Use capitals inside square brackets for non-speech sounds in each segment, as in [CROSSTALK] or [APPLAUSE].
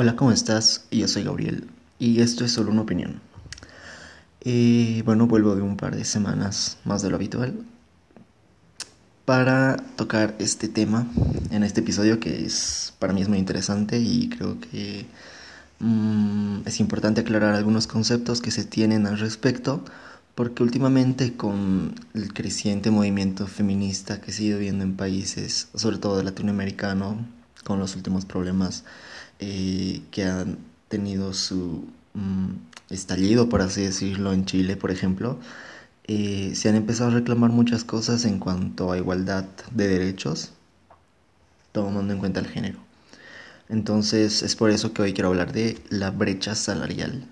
Hola, ¿cómo estás? Yo soy Gabriel y esto es solo una opinión. Eh, bueno, vuelvo de un par de semanas más de lo habitual para tocar este tema en este episodio que es para mí es muy interesante y creo que mm, es importante aclarar algunos conceptos que se tienen al respecto porque últimamente con el creciente movimiento feminista que se ha ido viendo en países, sobre todo latinoamericano, con los últimos problemas eh, que han tenido su mm, estallido, por así decirlo, en Chile, por ejemplo, eh, se han empezado a reclamar muchas cosas en cuanto a igualdad de derechos, tomando en cuenta el género. Entonces es por eso que hoy quiero hablar de la brecha salarial.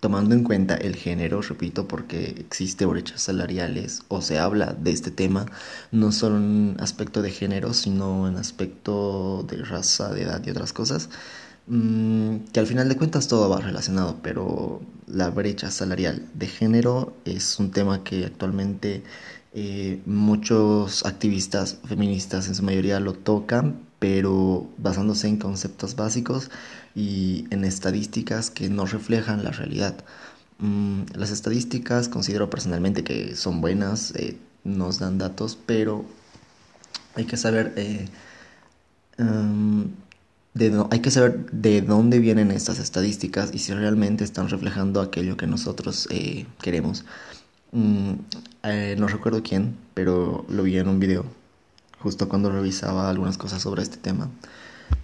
Tomando en cuenta el género, repito, porque existe brechas salariales o se habla de este tema, no solo en aspecto de género, sino en aspecto de raza, de edad y otras cosas, mm, que al final de cuentas todo va relacionado, pero la brecha salarial de género es un tema que actualmente eh, muchos activistas feministas en su mayoría lo tocan, pero basándose en conceptos básicos y en estadísticas que no reflejan la realidad. Mm, las estadísticas considero personalmente que son buenas, eh, nos dan datos, pero hay que saber eh, em, de hay que saber de dónde vienen estas estadísticas y si realmente están reflejando aquello que nosotros eh, queremos. Mm, no recuerdo quién, pero lo vi en un video justo cuando revisaba algunas cosas sobre este tema,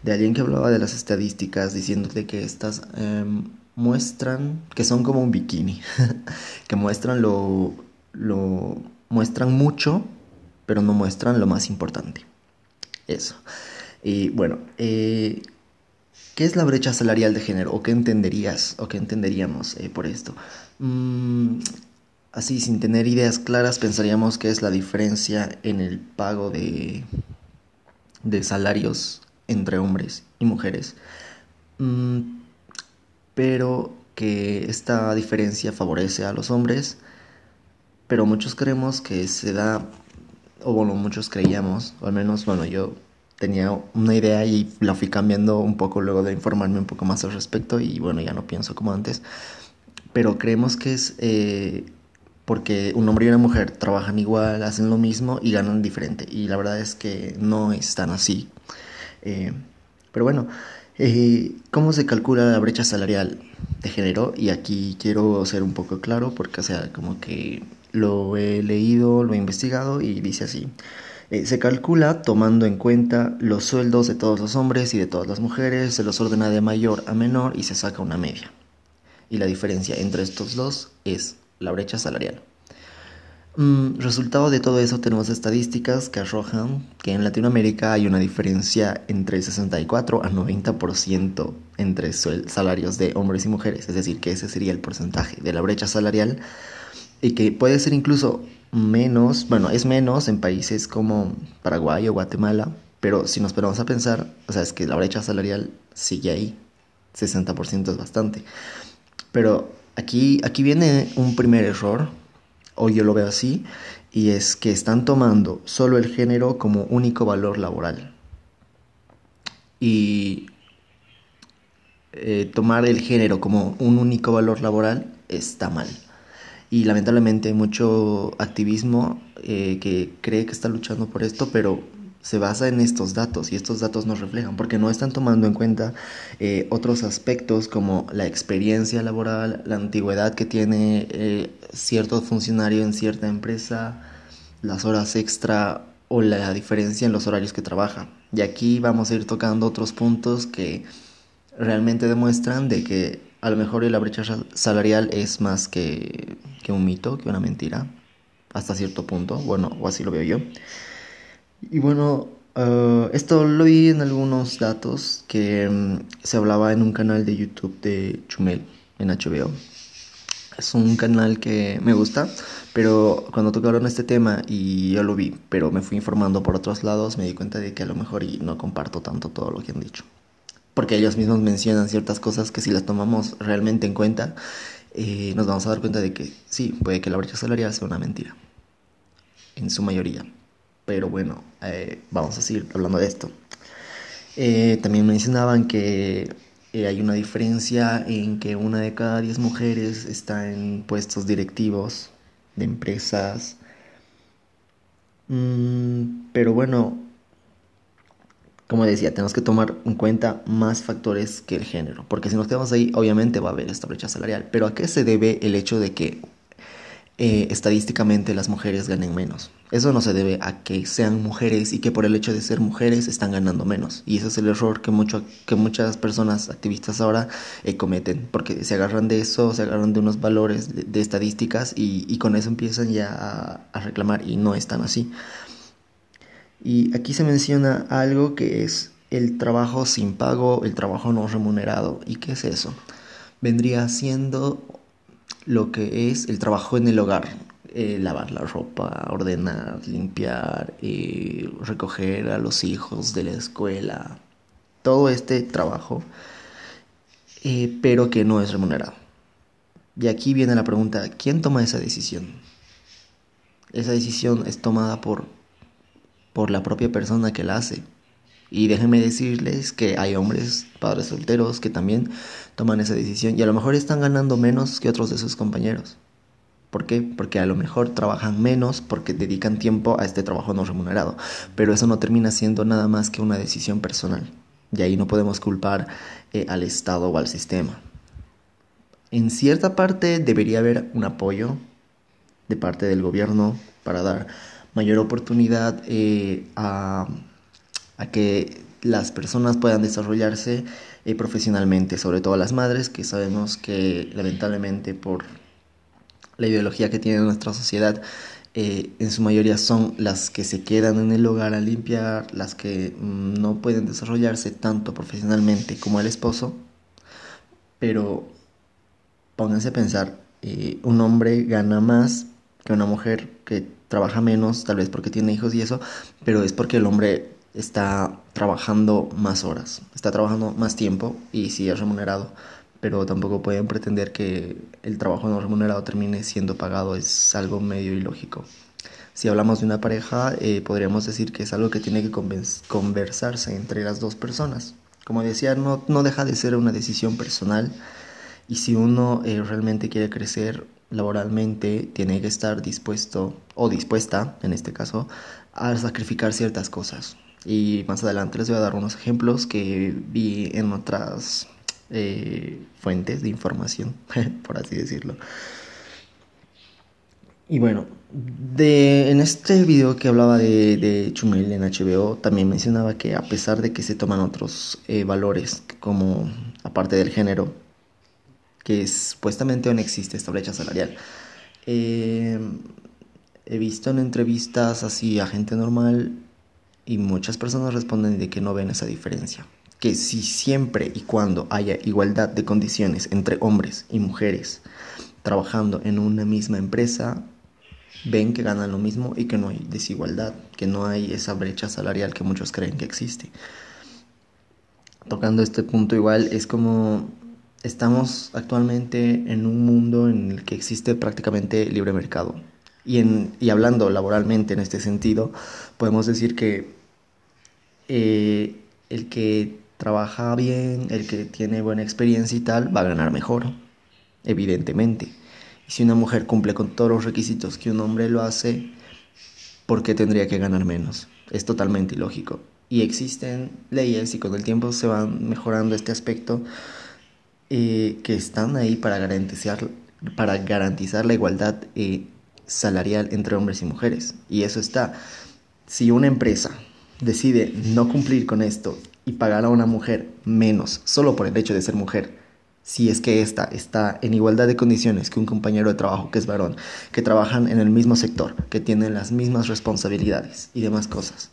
de alguien que hablaba de las estadísticas, diciéndote que estas em, muestran, que son como un bikini, [LAUGHS] que muestran lo, lo, muestran mucho, pero no muestran lo más importante. Eso. Y bueno, eh, ¿qué es la brecha salarial de género? ¿O qué entenderías o qué entenderíamos eh, por esto? Mm, Así, sin tener ideas claras, pensaríamos que es la diferencia en el pago de, de salarios entre hombres y mujeres. Mm, pero que esta diferencia favorece a los hombres, pero muchos creemos que se da, o bueno, muchos creíamos, o al menos, bueno, yo tenía una idea y la fui cambiando un poco luego de informarme un poco más al respecto y bueno, ya no pienso como antes, pero creemos que es... Eh, porque un hombre y una mujer trabajan igual, hacen lo mismo y ganan diferente. Y la verdad es que no es tan así. Eh, pero bueno, eh, ¿cómo se calcula la brecha salarial de género? Y aquí quiero ser un poco claro porque, o sea, como que lo he leído, lo he investigado y dice así. Eh, se calcula tomando en cuenta los sueldos de todos los hombres y de todas las mujeres, se los ordena de mayor a menor y se saca una media. Y la diferencia entre estos dos es la brecha salarial. Mm, resultado de todo eso tenemos estadísticas que arrojan que en Latinoamérica hay una diferencia entre 64 a 90% entre salarios de hombres y mujeres, es decir, que ese sería el porcentaje de la brecha salarial y que puede ser incluso menos, bueno, es menos en países como Paraguay o Guatemala, pero si nos ponemos a pensar, o sea, es que la brecha salarial sigue ahí, 60% es bastante. Pero Aquí, aquí viene un primer error, o yo lo veo así, y es que están tomando solo el género como único valor laboral. Y eh, tomar el género como un único valor laboral está mal. Y lamentablemente hay mucho activismo eh, que cree que está luchando por esto, pero se basa en estos datos y estos datos nos reflejan porque no están tomando en cuenta eh, otros aspectos como la experiencia laboral, la antigüedad que tiene eh, cierto funcionario en cierta empresa, las horas extra o la diferencia en los horarios que trabaja. Y aquí vamos a ir tocando otros puntos que realmente demuestran de que a lo mejor la brecha salarial es más que, que un mito, que una mentira, hasta cierto punto, bueno, o así lo veo yo. Y bueno, eh, esto lo vi en algunos datos que mm, se hablaba en un canal de YouTube de Chumel en HBO. Es un canal que me gusta, pero cuando tocaron este tema y yo lo vi, pero me fui informando por otros lados, me di cuenta de que a lo mejor y no comparto tanto todo lo que han dicho. Porque ellos mismos mencionan ciertas cosas que si las tomamos realmente en cuenta, eh, nos vamos a dar cuenta de que sí, puede que la brecha salarial sea una mentira. En su mayoría. Pero bueno, eh, vamos a seguir hablando de esto. Eh, también mencionaban que eh, hay una diferencia en que una de cada diez mujeres está en puestos directivos de empresas. Mm, pero bueno, como decía, tenemos que tomar en cuenta más factores que el género, porque si nos quedamos ahí, obviamente va a haber esta brecha salarial. Pero ¿a qué se debe el hecho de que eh, estadísticamente las mujeres ganen menos. Eso no se debe a que sean mujeres y que por el hecho de ser mujeres están ganando menos. Y ese es el error que, mucho, que muchas personas activistas ahora eh, cometen, porque se agarran de eso, se agarran de unos valores de, estadísticas y, con eso empiezan ya a, a reclamar y no es tan así. Y aquí se menciona algo que es el trabajo sin pago, el trabajo no remunerado. ¿Y qué es eso? Vendría siendo lo que es el trabajo en el hogar, eh, lavar la ropa, ordenar, limpiar, eh, recoger a los hijos de la escuela, todo este trabajo, eh, pero que no es remunerado. Y aquí viene la pregunta, ¿quién toma esa decisión? Esa decisión es tomada por, por la propia persona que la hace. Y déjenme decirles que hay hombres, padres solteros, que también toman esa decisión y a lo mejor están ganando menos que otros de sus compañeros. ¿Por qué? Porque a lo mejor trabajan menos porque dedican tiempo a este trabajo no remunerado. Pero eso no termina siendo nada más que una decisión personal. Y ahí no podemos culpar eh, al Estado o al sistema. En cierta parte debería haber un apoyo de parte del gobierno para dar mayor oportunidad eh, a a que las personas puedan desarrollarse eh, profesionalmente, sobre todo las madres, que sabemos que lamentablemente por la ideología que tiene nuestra sociedad, eh, en su mayoría son las que se quedan en el hogar a limpiar, las que mm, no pueden desarrollarse tanto profesionalmente como el esposo, pero pónganse a pensar, eh, un hombre gana más que una mujer que trabaja menos, tal vez porque tiene hijos y eso, pero es porque el hombre está trabajando más horas, está trabajando más tiempo y sí es remunerado, pero tampoco pueden pretender que el trabajo no remunerado termine siendo pagado, es algo medio ilógico. Si hablamos de una pareja, eh, podríamos decir que es algo que tiene que conversarse entre las dos personas. Como decía, no, no deja de ser una decisión personal y si uno eh, realmente quiere crecer laboralmente, tiene que estar dispuesto o dispuesta, en este caso, a sacrificar ciertas cosas. Y más adelante les voy a dar unos ejemplos que vi en otras eh, fuentes de información, [LAUGHS] por así decirlo. Y bueno, de, en este video que hablaba de, de, Chumel en HBO, también mencionaba que a pesar de que se toman otros eh, valores, como aparte del género, que supuestamente aún existe esta brecha salarial, eh, he visto en entrevistas así a gente normal y muchas personas responden de que no ven esa diferencia. Que si siempre y cuando haya igualdad de condiciones entre hombres y mujeres trabajando en una misma empresa, ven que ganan lo mismo y que no hay desigualdad, que no hay esa brecha salarial que muchos creen que existe. Tocando este punto igual es como estamos actualmente en un mundo en el que existe prácticamente libre mercado. Y, en, y hablando laboralmente en este sentido, podemos decir que eh, el que trabaja bien, el que tiene buena experiencia y tal, va a ganar mejor, evidentemente. Si una mujer cumple con todos los requisitos que un hombre lo hace, ¿por qué tendría que ganar menos? Es totalmente ilógico. Y existen leyes y con el tiempo se van mejorando este aspecto eh, que están ahí para garantizar, para garantizar la igualdad eh, salarial entre hombres y mujeres. Y eso está. Si una empresa decide no cumplir con esto y pagar a una mujer menos solo por el hecho de ser mujer, si es que ésta está en igualdad de condiciones que un compañero de trabajo que es varón, que trabajan en el mismo sector, que tienen las mismas responsabilidades y demás cosas,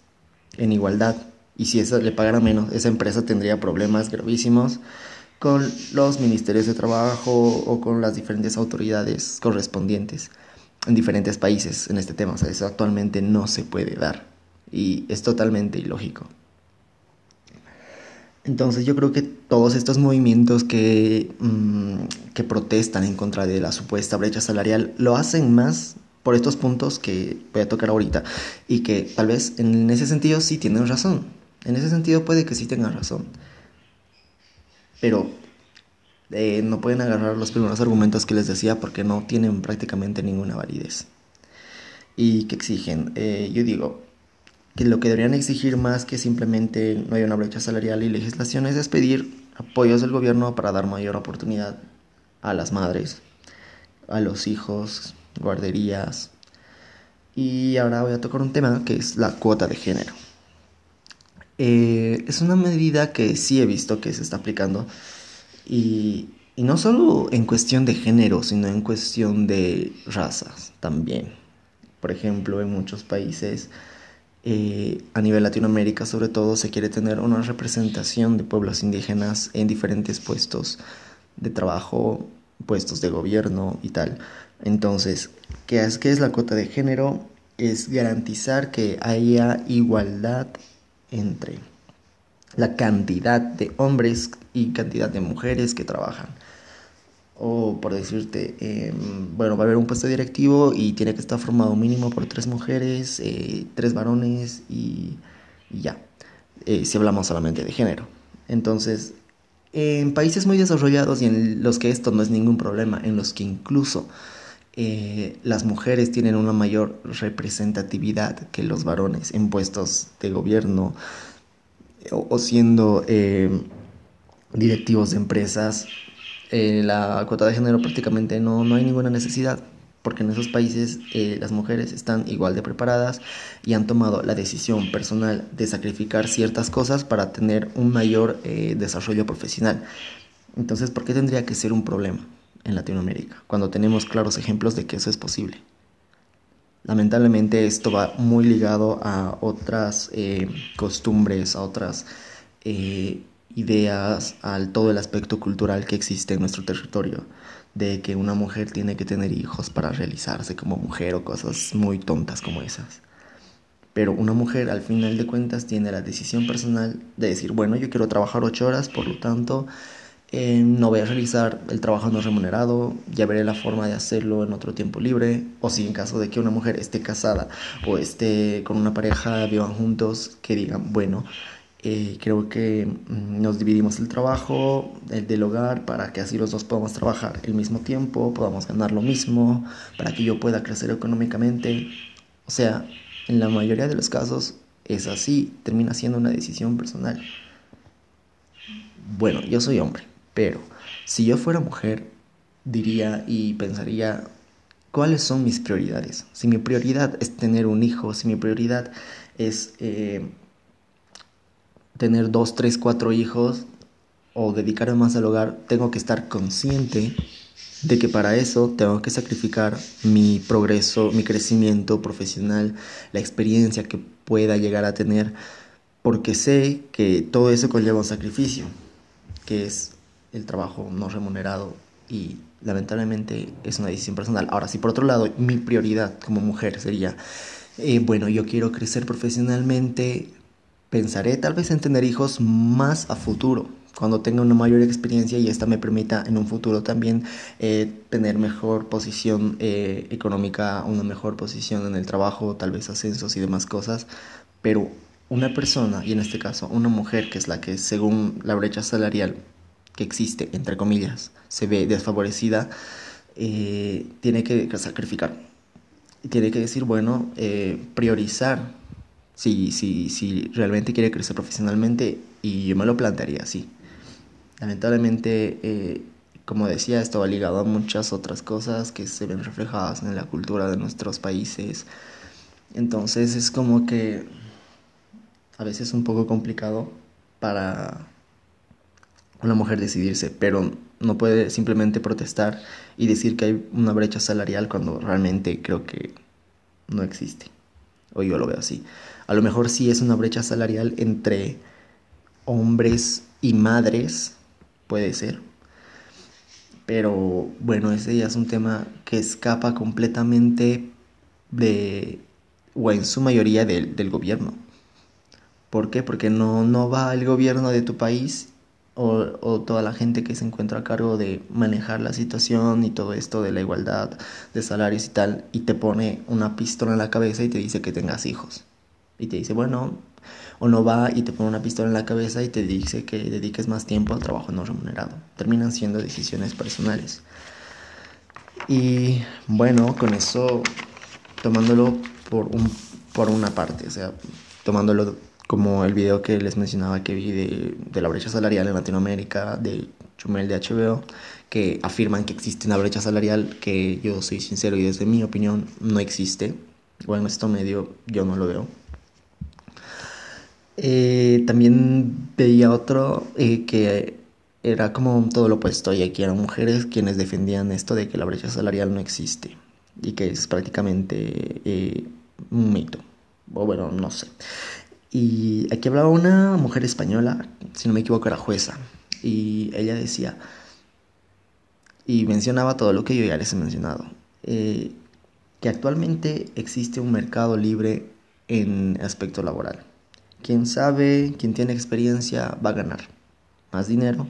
en igualdad, y si esa le pagara menos, esa empresa tendría problemas gravísimos con los ministerios de trabajo o con las diferentes autoridades correspondientes en diferentes países en este tema. O sea, eso actualmente no se puede dar y es totalmente ilógico. Entonces yo creo que todos estos movimientos que, mm, que protestan en contra de la supuesta brecha salarial lo hacen más por estos puntos que voy a tocar ahorita y que tal vez en ese sentido sí tienen razón. En ese sentido puede que sí tengan razón. pero eh, no pueden agarrar los primeros argumentos que les decía porque no tienen prácticamente ninguna validez. ¿Y que exigen? Eh, yo digo que lo que deberían exigir más que simplemente no haya una brecha salarial y legislaciones es pedir apoyos del gobierno para dar mayor oportunidad a las madres, a los hijos, guarderías. Y ahora voy a tocar un tema que es la cuota de género. Eh, es una medida que sí he visto que se está aplicando y, no solo en cuestión de género, sino en cuestión de razas también. Por ejemplo, en muchos países, eh, a nivel Latinoamérica sobre todo, se quiere tener una representación de pueblos indígenas en diferentes puestos de trabajo, puestos de gobierno y tal. Entonces, ¿qué es, qué es la cuota de género? Es garantizar que haya igualdad entre la cantidad de hombres y cantidad de mujeres que trabajan. O por decirte, em, bueno, va a haber un puesto directivo y tiene que estar formado mínimo por tres mujeres, eh, tres varones y, ya, eh, si hablamos solamente de género. Entonces, en países muy desarrollados y en los que esto no es ningún problema, en los que incluso eh, las mujeres tienen una mayor representatividad que los varones en puestos de gobierno o, siendo eh, directivos de empresas, eh, la cuota de género prácticamente no, no hay ninguna necesidad porque en esos países las mujeres están igual de preparadas y han tomado la decisión personal de sacrificar ciertas cosas para tener un mayor desarrollo profesional. Entonces, ¿por qué tendría que ser un problema? en Latinoamérica, cuando tenemos claros ejemplos de que eso es posible. Lamentablemente esto va muy ligado a otras eh, costumbres, a otras eh, ideas, al todo el aspecto cultural que existe en nuestro territorio, de que una mujer tiene que tener hijos para realizarse como mujer o cosas muy tontas como esas. Pero una mujer al final de cuentas tiene la decisión personal de decir, bueno, yo quiero trabajar ocho horas, por lo tanto eh, no voy a realizar el trabajo no remunerado, ya veré la forma de hacerlo en otro tiempo libre, o si en caso de que una mujer esté casada o esté con una pareja, vivan juntos, que digan, bueno, eh, creo que mm, nos dividimos el trabajo el del hogar para que así los dos podamos trabajar el mismo tiempo, podamos ganar lo mismo, para que yo pueda crecer económicamente. O sea, en la mayoría de los casos es así, termina siendo una decisión personal. Bueno, yo soy hombre pero si yo fuera mujer, diría y pensaría, ¿cuáles son mis prioridades? Si mi prioridad es tener un hijo, si mi prioridad es eh, tener dos, tres, cuatro hijos o dedicarme más al hogar, tengo que estar consciente de que para eso tengo que sacrificar mi progreso, mi crecimiento profesional, la experiencia que pueda llegar a tener, porque sé que todo eso conlleva un sacrificio, que es el trabajo no remunerado y lamentablemente es una decisión personal. Ahora, si por otro lado mi prioridad como mujer sería, eh, bueno, yo quiero crecer profesionalmente, pensaré tal vez en tener hijos más a futuro, cuando tenga una mayor experiencia y esta me permita en un futuro también eh, tener mejor posición eh, económica, una mejor posición en el trabajo, tal vez ascensos y demás cosas, pero una persona, y en este caso una mujer, que es la que según la brecha salarial que existe, entre comillas, se ve desfavorecida, eh, tiene que sacrificar. Tiene que decir, bueno, eh, priorizar si, si, si realmente quiere crecer profesionalmente y yo me lo plantearía así. Lamentablemente, eh, como decía, esto va ligado a muchas otras cosas que se ven reflejadas en la cultura de nuestros países. Entonces es como que a veces es un poco complicado para una mujer decidirse, pero no puede simplemente protestar y decir que hay una brecha salarial cuando realmente creo que no existe. O yo lo veo así. A lo mejor sí es una brecha salarial entre hombres y madres, puede ser. Pero bueno, ese ya es un tema que escapa completamente de, o en su mayoría del, gobierno. ¿Por qué? Porque no, no va el gobierno de tu país o, toda la gente que se encuentra a cargo de manejar la situación y todo esto de la igualdad de salarios y tal, y te pone una pistola en la cabeza y te dice que tengas hijos. Y te dice, bueno, O no va y te pone una pistola en la cabeza y te dice que dediques más tiempo al trabajo no remunerado. Terminan siendo decisiones personales. Y bueno, con eso, tomándolo por, un, por una parte, o sea, tomándolo como el video que les mencionaba que vi de, de la brecha salarial en Latinoamérica, de Chumel de HBO, que afirman que existe una brecha salarial que yo soy sincero y desde mi opinión no existe. Bueno, esto medio yo no lo veo. Eh, también veía otro eh, que era como todo lo opuesto y aquí eran mujeres quienes defendían esto de que la brecha salarial no existe y que es prácticamente eh, un mito o bueno no sé y aquí hablaba una mujer española si no me equivoco era jueza y ella decía y mencionaba todo lo que yo ya les he mencionado eh, que actualmente existe un mercado libre en aspecto laboral. Quien sabe quien tiene experiencia va a ganar más dinero.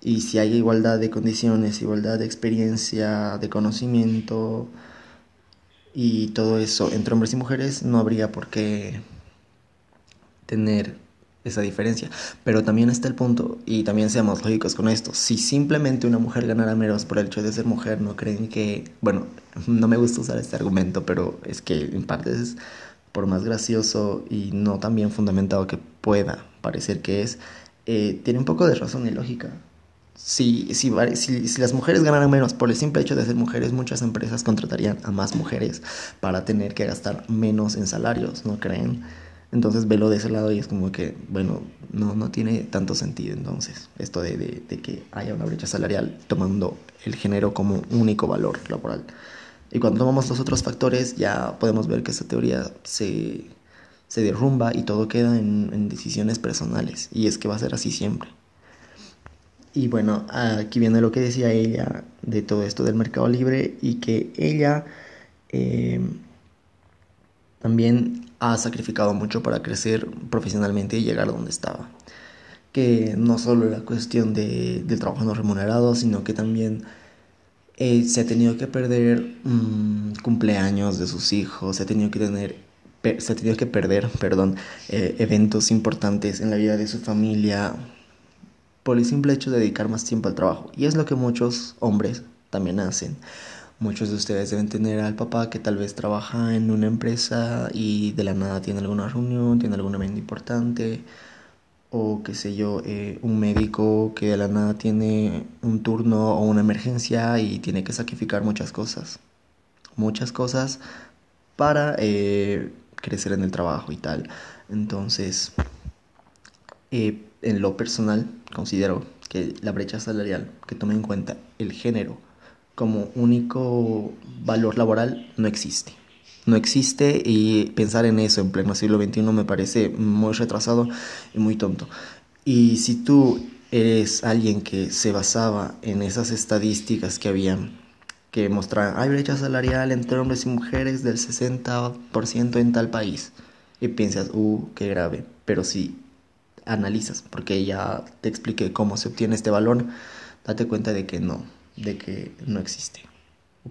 Y si hay igualdad de condiciones, igualdad de experiencia, de conocimiento y todo eso entre hombres y mujeres, no habría por qué tener esa diferencia. Pero también está el punto, y también seamos lógicos con esto, si simplemente una mujer ganara menos por el hecho de ser mujer, no creen que, bueno, [LAUGHS] no me gusta usar este argumento, pero es que en parte es por más gracioso y no tan bien fundamentado que pueda parecer que es, eh, tiene un poco de razón y lógica. Si, si, si, las mujeres ganaran menos por el simple hecho de ser mujeres, muchas empresas contratarían a más mujeres para tener que gastar menos en salarios, ¿no creen? Entonces velo de ese lado y es como que, bueno, no, no tiene tanto sentido entonces esto de, de, de que haya una brecha salarial tomando el género como único valor laboral. Y cuando tomamos los otros factores ya podemos ver que esa teoría se, se derrumba y todo queda en, en decisiones personales. Y es que va a ser así siempre. Y bueno, aquí viene lo que decía ella de todo esto del mercado libre y que ella eh, también ha sacrificado mucho para crecer profesionalmente y llegar a donde estaba. Que no solo la cuestión de, del trabajo no remunerado, sino que también eh, se ha tenido que perder mm, cumpleaños de sus hijos, se ha tenido que tener se ha tenido que perder, perdón, eh, eventos importantes en la vida de su familia por el simple hecho de dedicar más tiempo al trabajo. Y es lo que muchos hombres también hacen. Muchos de ustedes deben tener al papá que tal vez trabaja en una empresa y de la nada tiene alguna reunión, tiene algún evento importante, o qué sé yo, eh, un médico que de la nada tiene un turno o una emergencia y tiene que sacrificar muchas cosas. Muchas cosas para eh, crecer en el trabajo y tal. Entonces, eh, en lo personal, considero que la brecha salarial que tome en cuenta el género como único valor laboral no existe. No existe y pensar en eso en pleno siglo XXI me parece muy retrasado y muy tonto. Y si tú eres alguien que se basaba en esas estadísticas que habían, que mostraban, hay brecha salarial entre hombres y mujeres del 60% en tal país, y piensas, uh, qué grave. Pero si analizas, porque ya te expliqué cómo se obtiene este valor, date cuenta de que no, de que no existe.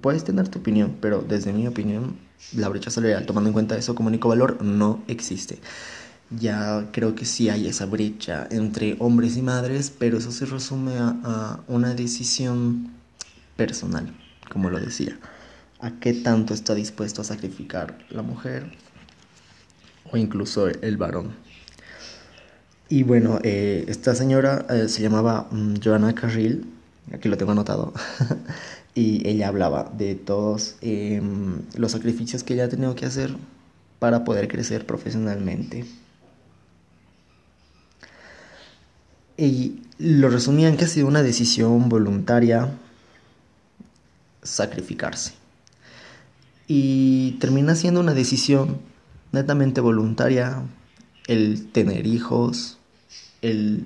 puedes tener tu opinión, pero desde mi opinión, la brecha salarial, tomando en cuenta eso como único valor, no existe. Ya creo que sí hay esa brecha entre hombres y madres, pero eso se resume a, una decisión personal, como lo decía. ¿A qué tanto está dispuesto a sacrificar la mujer o incluso el varón? Y bueno, eh, esta señora eh, se llamaba um, Joanna Carril, aquí lo tengo anotado, [LAUGHS] y ella hablaba de todos em, los sacrificios que ella ha tenido que hacer para poder crecer profesionalmente. Y lo resumían que ha sido una decisión voluntaria sacrificarse. Y termina siendo una decisión netamente voluntaria el tener hijos, el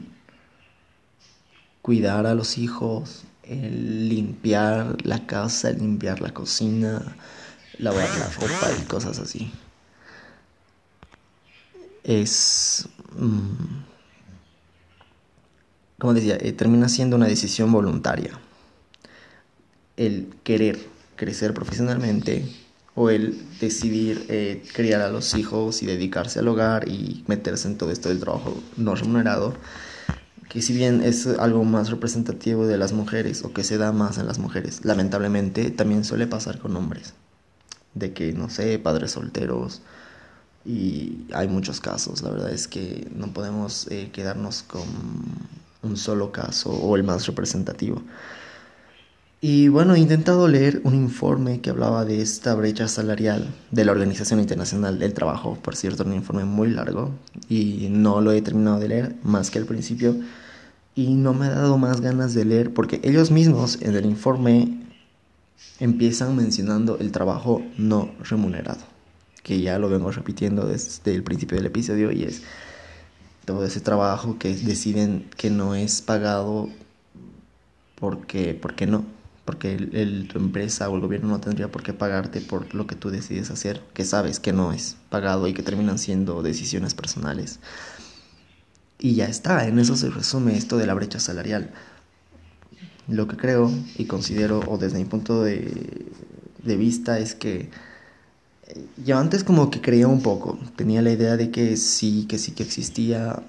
cuidar a los hijos, el limpiar la casa, limpiar la cocina, lavar la ropa y cosas así. Es... Mm, como decía, eh, termina siendo una decisión voluntaria. El querer crecer profesionalmente o el decidir eh, criar a los hijos y dedicarse al hogar y meterse en todo esto del trabajo no remunerado, que si bien es algo más representativo de las mujeres o que se da más en las mujeres, lamentablemente también suele pasar con hombres, de que, no sé, padres solteros, y hay muchos casos, la verdad es que no podemos eh, quedarnos con un solo caso o el más representativo. Y bueno, he intentado leer un informe que hablaba de esta brecha salarial de la Organización Internacional del Trabajo, por cierto, un informe muy largo y no lo he terminado de leer más que al principio. Y no me ha dado más ganas de leer porque ellos mismos en el informe empiezan mencionando el trabajo no remunerado, que ya lo vengo repitiendo desde el principio del episodio y es todo ese trabajo que deciden que no es pagado porque, porque no, porque el, tu empresa o el gobierno no tendría por qué pagarte por lo que tú decides hacer, que sabes que no es pagado y que terminan siendo decisiones personales. Y ya está, en eso se resume esto de la brecha salarial. Lo que creo y considero, o desde mi punto de, de vista, es que eh, yo antes como que creía un poco, tenía la idea de que sí, que sí que existía,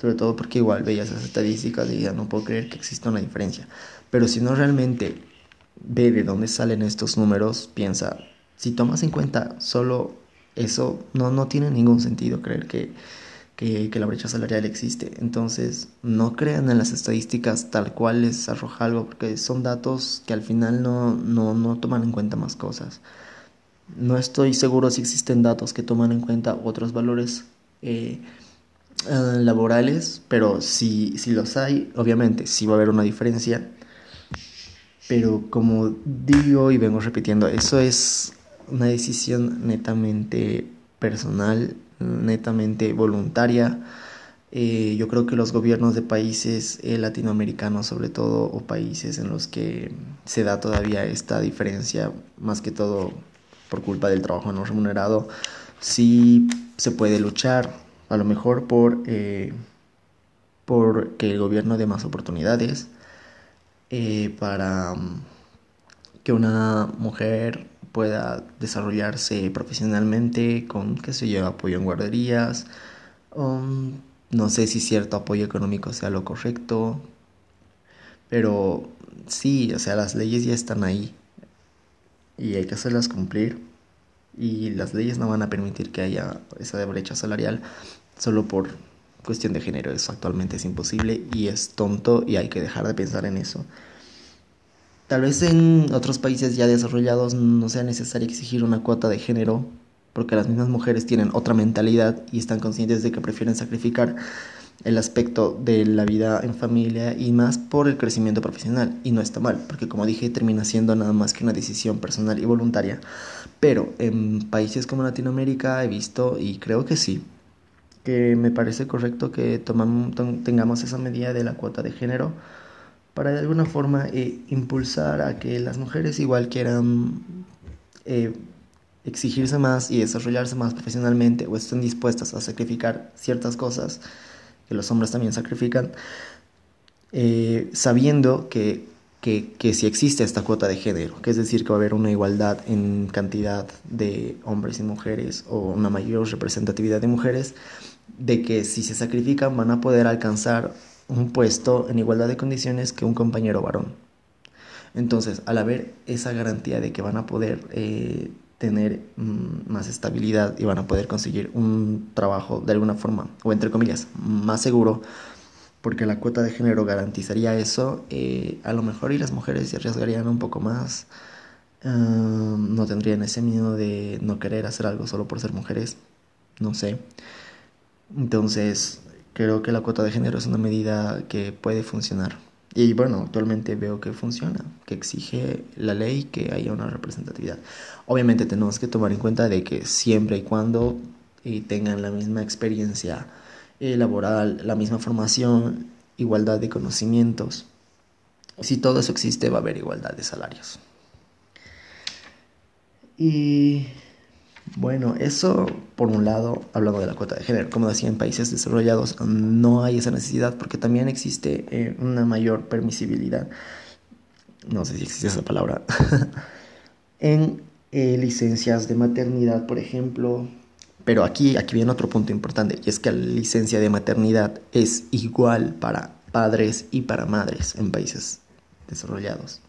sobre todo porque igual veía esas estadísticas y ya no puedo creer que exista una diferencia. Pero si no realmente ve de dónde salen estos números, piensa, si tomas en cuenta solo eso, no, no tiene ningún sentido creer que, que, la brecha salarial existe. Entonces, no crean en las estadísticas tal cual les arroja algo, porque son datos que al final no, no, no toman en cuenta más cosas. No estoy seguro si existen datos que toman en cuenta otros valores eh, eh, laborales, pero si, si los hay, obviamente sí va a haber una diferencia pero como digo y vengo repitiendo, eso es una decisión netamente personal, netamente voluntaria. Eh, yo creo que los gobiernos de países eh, latinoamericanos, sobre todo, o países en los que se da todavía esta diferencia, más que todo por culpa del trabajo no remunerado, sí se puede luchar, a lo mejor por, eh, por que el gobierno dé más oportunidades, eh, para mm, que una mujer pueda desarrollarse profesionalmente con, qué sé yo, apoyo en guarderías. Um, no sé si cierto apoyo económico sea lo correcto, pero sí, o sea, las leyes ya están ahí y hay que hacerlas cumplir. Y las leyes no van a permitir que haya esa brecha salarial solo por cuestión de género. Eso actualmente es imposible y es tonto y hay que dejar de pensar en eso. Tal vez en otros países ya desarrollados no sea necesario exigir una cuota de género, porque las mismas mujeres tienen otra mentalidad y están conscientes de que prefieren sacrificar el aspecto de la vida en familia y más por el crecimiento profesional. Y no está mal, porque como dije, termina siendo nada más que una decisión personal y voluntaria. Pero en países como Latinoamérica he visto, y creo que sí, que me parece correcto que tomamos, tengamos esa medida de la cuota de género para de alguna forma eh, impulsar a que las mujeres igual quieran eh, exigirse más y desarrollarse más profesionalmente o estén dispuestas a sacrificar ciertas cosas que los hombres también sacrifican, eh, sabiendo que, que, que si existe esta cuota de género, que es decir, que va a haber una igualdad en cantidad de hombres y mujeres o una mayor representatividad de mujeres, de que si se sacrifican van a poder alcanzar un puesto en igualdad de condiciones que un compañero varón. Entonces, al haber esa garantía de que van a poder eh, tener mm, más estabilidad y van a poder conseguir un trabajo de alguna forma, o entre comillas, más seguro, porque la cuota de género garantizaría eso, eh, a lo mejor y las mujeres se arriesgarían un poco más, ah, no tendrían ese miedo de no querer hacer algo solo por ser mujeres, no sé. Entonces, creo que la cuota de género es una medida que puede funcionar. Y bueno, actualmente veo que funciona, que exige la ley que haya una representatividad. Obviamente tenemos que tomar en cuenta de que siempre y cuando eh, tengan la misma experiencia eh, laboral, la misma formación, igualdad de conocimientos. Si todo eso existe, va a haber igualdad de salarios. Y bueno, eso por un lado, hablando de la cuota de género, como decía, en países desarrollados no hay esa necesidad porque también existe eh, una mayor permisibilidad, no sé si existe esa palabra, [LAUGHS] en eh, licencias de maternidad, por ejemplo. Pero aquí, aquí viene otro punto importante, y es que la licencia de maternidad es igual para padres y para madres en países desarrollados.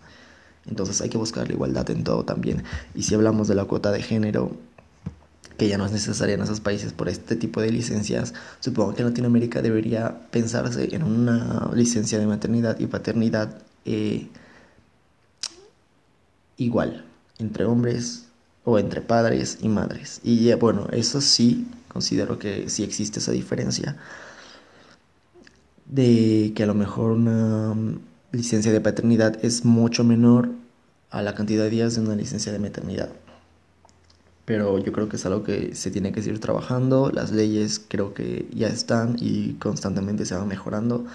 Entonces hay que buscar la igualdad en todo también. Y si hablamos de la cuota de género, que ya no es necesaria en esos países por este tipo de licencias, supongo que en Latinoamérica debería pensarse en una licencia de maternidad y paternidad eh, igual entre hombres o entre padres y madres. Y bueno, eso sí, considero que sí existe esa diferencia de que a lo mejor una licencia de paternidad es mucho menor a la cantidad de días de una licencia de maternidad pero yo creo que es algo que se tiene que seguir trabajando. Las leyes creo que ya están y constantemente se van mejorando.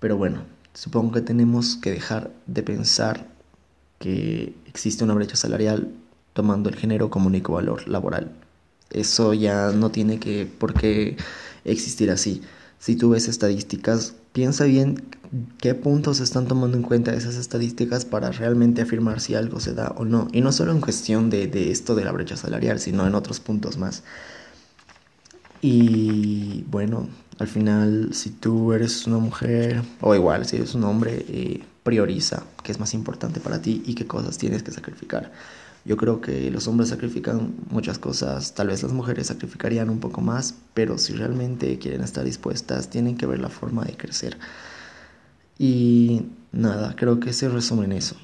Pero bueno, supongo que tenemos que dejar de pensar que existe una brecha salarial tomando el género como único valor laboral. Eso ya no tiene que por qué existir así. Si tú ves estadísticas, piensa bien qué puntos están tomando en cuenta esas estadísticas para realmente afirmar si algo se da o no. Y no solo en cuestión de, de esto de la brecha salarial, sino en otros puntos más. Y bueno, al final, si tú eres una mujer, o igual, si eres un hombre, eh, prioriza qué es más importante para ti y qué cosas tienes que sacrificar. Yo creo que los hombres sacrifican muchas cosas, tal vez las mujeres sacrificarían un poco más, pero si realmente quieren estar dispuestas, tienen que ver la forma de crecer. Y nada, creo que se resume en eso.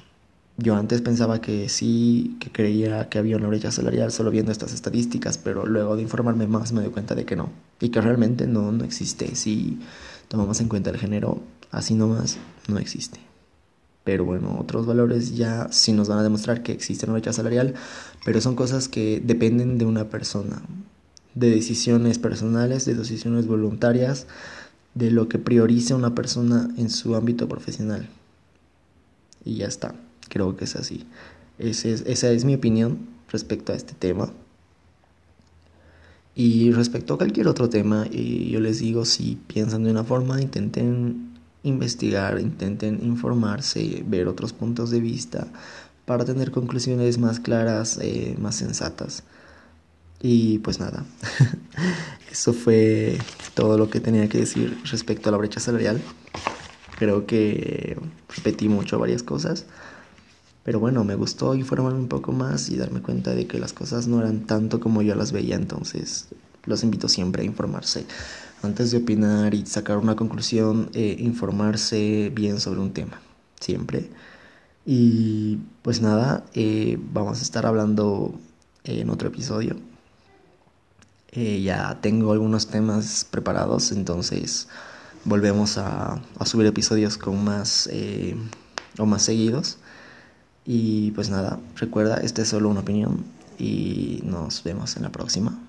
Yo antes pensaba que sí, que creía que había una brecha salarial solo viendo estas estadísticas, pero luego de informarme más me doy cuenta de que no. Y que realmente no, no existe. Si tomamos en cuenta el género, así nomás, no existe. Pero bueno, otros valores ya sí nos van a demostrar que existe una brecha salarial, pero son cosas que dependen de una persona, de decisiones personales, de decisiones voluntarias, de lo que prioriza una persona en su ámbito profesional. Y ya está, creo que es así. esa es mi opinión respecto a este tema. Y respecto a cualquier otro tema, yo les digo, si piensan de una forma, intenten investigar, intenten informarse, ver otros puntos de vista para tener conclusiones más claras, eh, más sensatas. Y pues nada, [LAUGHS] eso fue todo lo que tenía que decir respecto a la brecha salarial. Creo que repetí mucho varias cosas, pero bueno, me gustó informarme un poco más y darme cuenta de que las cosas no eran tanto como yo las veía, entonces los invito siempre a informarse antes de opinar y sacar una conclusión, eh, informarse bien sobre un tema, siempre. Y pues nada, eh, vamos a estar hablando en otro episodio. Eh, ya tengo algunos temas preparados, entonces volvemos a, a subir episodios con más o más seguidos. Y pues nada, recuerda, esta es solo una opinión y nos vemos en la próxima.